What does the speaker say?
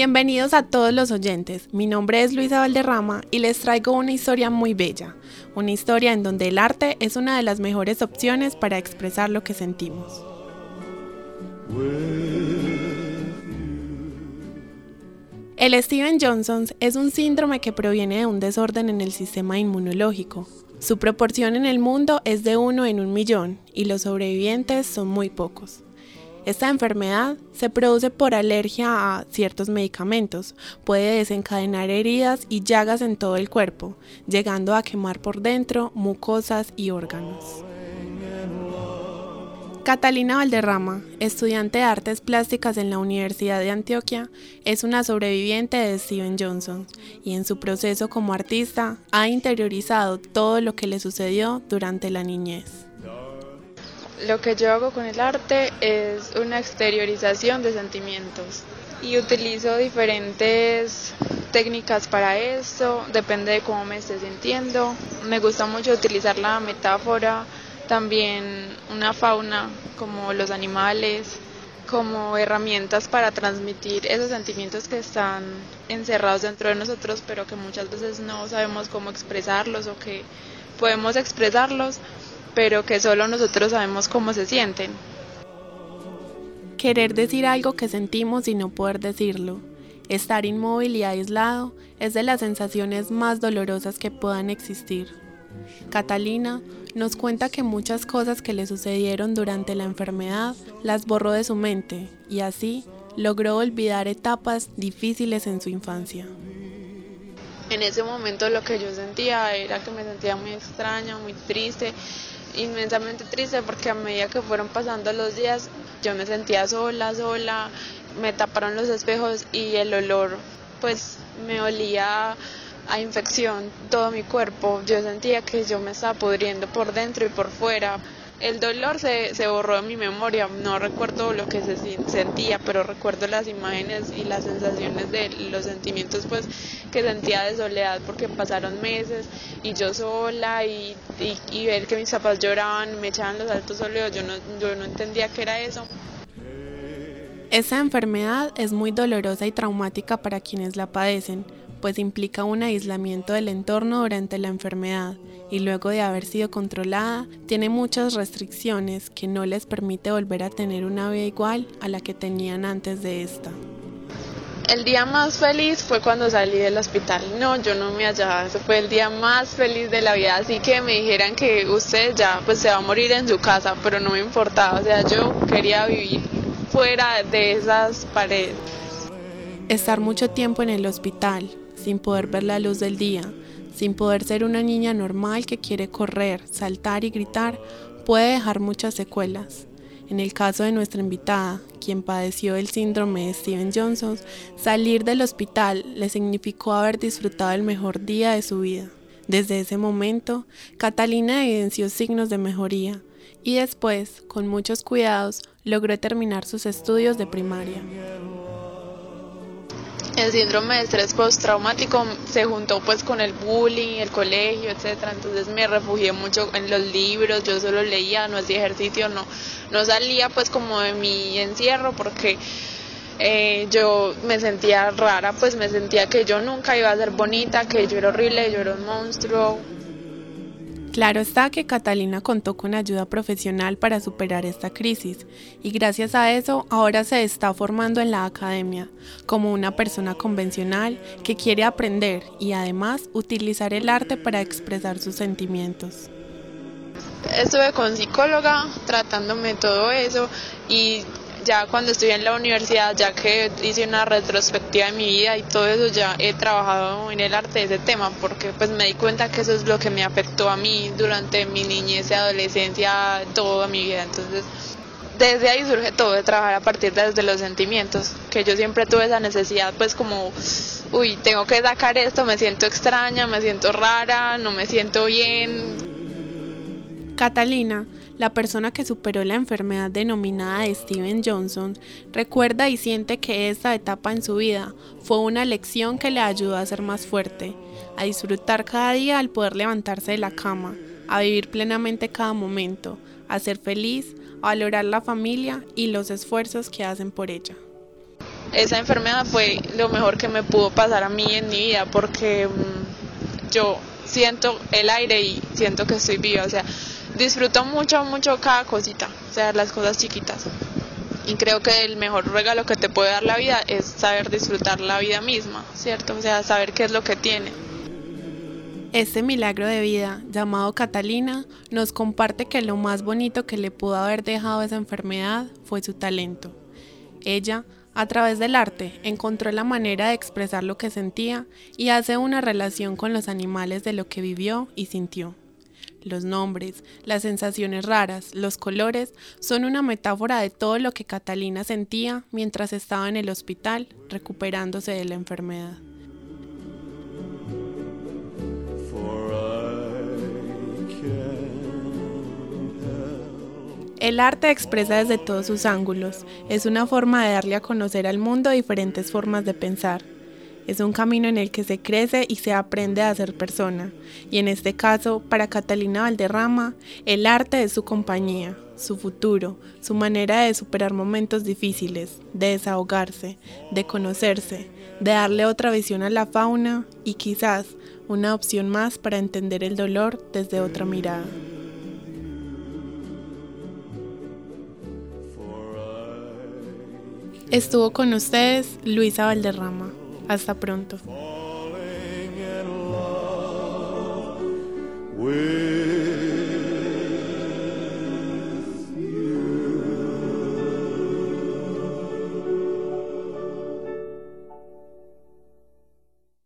Bienvenidos a todos los oyentes. Mi nombre es Luisa Valderrama y les traigo una historia muy bella. Una historia en donde el arte es una de las mejores opciones para expresar lo que sentimos. El Steven Johnson es un síndrome que proviene de un desorden en el sistema inmunológico. Su proporción en el mundo es de uno en un millón y los sobrevivientes son muy pocos. Esta enfermedad se produce por alergia a ciertos medicamentos, puede desencadenar heridas y llagas en todo el cuerpo, llegando a quemar por dentro mucosas y órganos. Catalina Valderrama, estudiante de artes plásticas en la Universidad de Antioquia, es una sobreviviente de Steven Johnson y en su proceso como artista ha interiorizado todo lo que le sucedió durante la niñez. Lo que yo hago con el arte es una exteriorización de sentimientos y utilizo diferentes técnicas para eso, depende de cómo me esté sintiendo. Me gusta mucho utilizar la metáfora, también una fauna como los animales, como herramientas para transmitir esos sentimientos que están encerrados dentro de nosotros, pero que muchas veces no sabemos cómo expresarlos o que podemos expresarlos, pero que solo nosotros sabemos cómo se sienten. Querer decir algo que sentimos y no poder decirlo. Estar inmóvil y aislado es de las sensaciones más dolorosas que puedan existir. Catalina nos cuenta que muchas cosas que le sucedieron durante la enfermedad las borró de su mente y así logró olvidar etapas difíciles en su infancia. En ese momento lo que yo sentía era que me sentía muy extraña, muy triste, inmensamente triste porque a medida que fueron pasando los días yo me sentía sola, sola, me taparon los espejos y el olor pues me olía a infección todo mi cuerpo, yo sentía que yo me estaba pudriendo por dentro y por fuera. El dolor se, se borró de mi memoria, no recuerdo lo que se sentía, pero recuerdo las imágenes y las sensaciones de los sentimientos pues que sentía de soledad porque pasaron meses y yo sola y, y, ver que mis papás lloraban, me echaban los altos óleos, yo no, yo no entendía qué era eso. Esa enfermedad es muy dolorosa y traumática para quienes la padecen, pues implica un aislamiento del entorno durante la enfermedad y luego de haber sido controlada, tiene muchas restricciones que no les permite volver a tener una vida igual a la que tenían antes de esta. El día más feliz fue cuando salí del hospital. No, yo no me hallaba. Ese fue el día más feliz de la vida. Así que me dijeran que usted ya pues se va a morir en su casa, pero no me importaba. O sea, yo quería vivir fuera de esas paredes. Estar mucho tiempo en el hospital, sin poder ver la luz del día, sin poder ser una niña normal que quiere correr, saltar y gritar, puede dejar muchas secuelas. En el caso de nuestra invitada, quien padeció el síndrome de Steven Johnson, salir del hospital le significó haber disfrutado el mejor día de su vida. Desde ese momento, Catalina evidenció signos de mejoría y después, con muchos cuidados, logró terminar sus estudios de primaria el síndrome de estrés postraumático se juntó pues con el bullying, el colegio, etcétera. Entonces me refugié mucho en los libros, yo solo leía, no hacía ejercicio, no, no salía pues como de mi encierro porque eh, yo me sentía rara, pues me sentía que yo nunca iba a ser bonita, que yo era horrible, yo era un monstruo. Claro está que Catalina contó con ayuda profesional para superar esta crisis y gracias a eso ahora se está formando en la academia como una persona convencional que quiere aprender y además utilizar el arte para expresar sus sentimientos. Estuve con psicóloga tratándome todo eso y ya cuando estuve en la universidad, ya que hice una retrospectiva de mi vida y todo eso, ya he trabajado en el arte de ese tema, porque pues me di cuenta que eso es lo que me afectó a mí durante mi niñez y adolescencia, toda mi vida. Entonces, desde ahí surge todo, de trabajar a partir de los sentimientos, que yo siempre tuve esa necesidad, pues como, uy, tengo que sacar esto, me siento extraña, me siento rara, no me siento bien. Catalina la persona que superó la enfermedad denominada de Steven Johnson recuerda y siente que esta etapa en su vida fue una lección que le ayudó a ser más fuerte, a disfrutar cada día al poder levantarse de la cama, a vivir plenamente cada momento, a ser feliz, a valorar la familia y los esfuerzos que hacen por ella. Esa enfermedad fue lo mejor que me pudo pasar a mí en mi vida porque mm, yo siento el aire y siento que estoy viva, o sea, disfruto mucho, mucho cada cosita, o sea, las cosas chiquitas. Y creo que el mejor regalo que te puede dar la vida es saber disfrutar la vida misma, ¿cierto? O sea, saber qué es lo que tiene. Este milagro de vida, llamado Catalina, nos comparte que lo más bonito que le pudo haber dejado esa enfermedad fue su talento. Ella, a través del arte, encontró la manera de expresar lo que sentía y hace una relación con los animales de lo que vivió y sintió. Los nombres, las sensaciones raras, los colores son una metáfora de todo lo que Catalina sentía mientras estaba en el hospital recuperándose de la enfermedad. El arte expresa desde todos sus ángulos. Es una forma de darle a conocer al mundo diferentes formas de pensar. Es un camino en el que se crece y se aprende a ser persona. Y en este caso, para Catalina Valderrama, el arte es su compañía, su futuro, su manera de superar momentos difíciles, de desahogarse, de conocerse, de darle otra visión a la fauna y quizás una opción más para entender el dolor desde otra mirada. Estuvo con ustedes Luisa Valderrama. Hasta pronto.